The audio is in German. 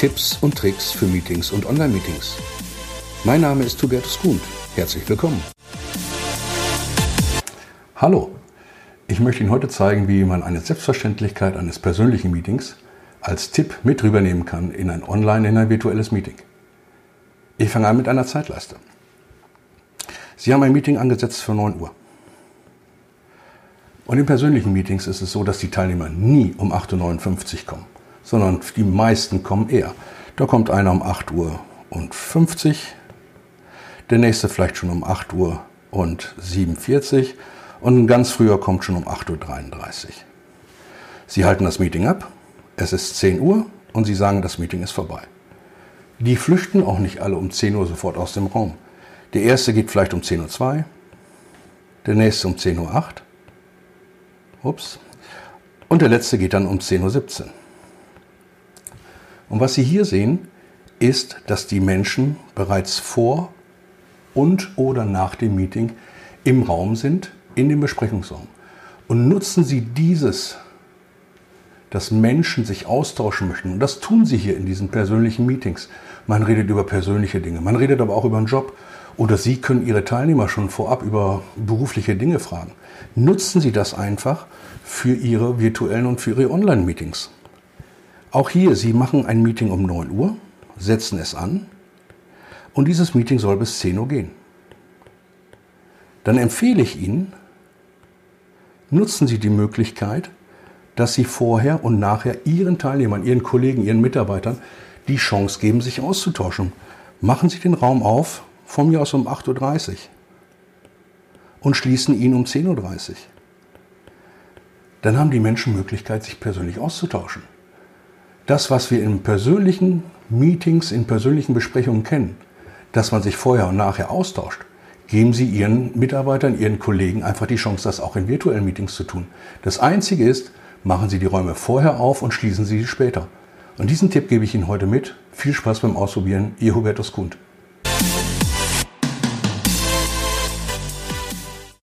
Tipps und Tricks für Meetings und Online-Meetings. Mein Name ist Hubertus Kuhn. Herzlich willkommen. Hallo, ich möchte Ihnen heute zeigen, wie man eine Selbstverständlichkeit eines persönlichen Meetings als Tipp mit rübernehmen kann in ein Online, in ein virtuelles Meeting. Ich fange an mit einer Zeitleiste. Sie haben ein Meeting angesetzt für 9 Uhr. Und in persönlichen Meetings ist es so, dass die Teilnehmer nie um 8.59 Uhr kommen, sondern die meisten kommen eher. Da kommt einer um 8 Uhr und 50, der nächste vielleicht schon um 8 Uhr und 47 und ein ganz früher kommt schon um 8.33 Uhr. Sie halten das Meeting ab, es ist 10 Uhr und Sie sagen, das Meeting ist vorbei. Die flüchten auch nicht alle um 10 Uhr sofort aus dem Raum. Der erste geht vielleicht um 10.02 Uhr, der nächste um 10.08 Uhr, ups, und der letzte geht dann um 10.17 Uhr. Und was Sie hier sehen, ist, dass die Menschen bereits vor und oder nach dem Meeting im Raum sind, in dem Besprechungsraum. Und nutzen Sie dieses, dass Menschen sich austauschen möchten. Und das tun sie hier in diesen persönlichen Meetings. Man redet über persönliche Dinge, man redet aber auch über einen Job. Oder Sie können Ihre Teilnehmer schon vorab über berufliche Dinge fragen. Nutzen Sie das einfach für Ihre virtuellen und für Ihre Online-Meetings. Auch hier, Sie machen ein Meeting um 9 Uhr, setzen es an und dieses Meeting soll bis 10 Uhr gehen. Dann empfehle ich Ihnen, nutzen Sie die Möglichkeit, dass Sie vorher und nachher Ihren Teilnehmern, Ihren Kollegen, Ihren Mitarbeitern die Chance geben, sich auszutauschen. Machen Sie den Raum auf, von mir aus um 8.30 Uhr und schließen ihn um 10.30 Uhr. Dann haben die Menschen Möglichkeit, sich persönlich auszutauschen. Das, was wir in persönlichen Meetings, in persönlichen Besprechungen kennen, dass man sich vorher und nachher austauscht, geben Sie Ihren Mitarbeitern, Ihren Kollegen einfach die Chance, das auch in virtuellen Meetings zu tun. Das Einzige ist, machen Sie die Räume vorher auf und schließen Sie sie später. Und diesen Tipp gebe ich Ihnen heute mit. Viel Spaß beim Ausprobieren. Ihr Hubertus Kund.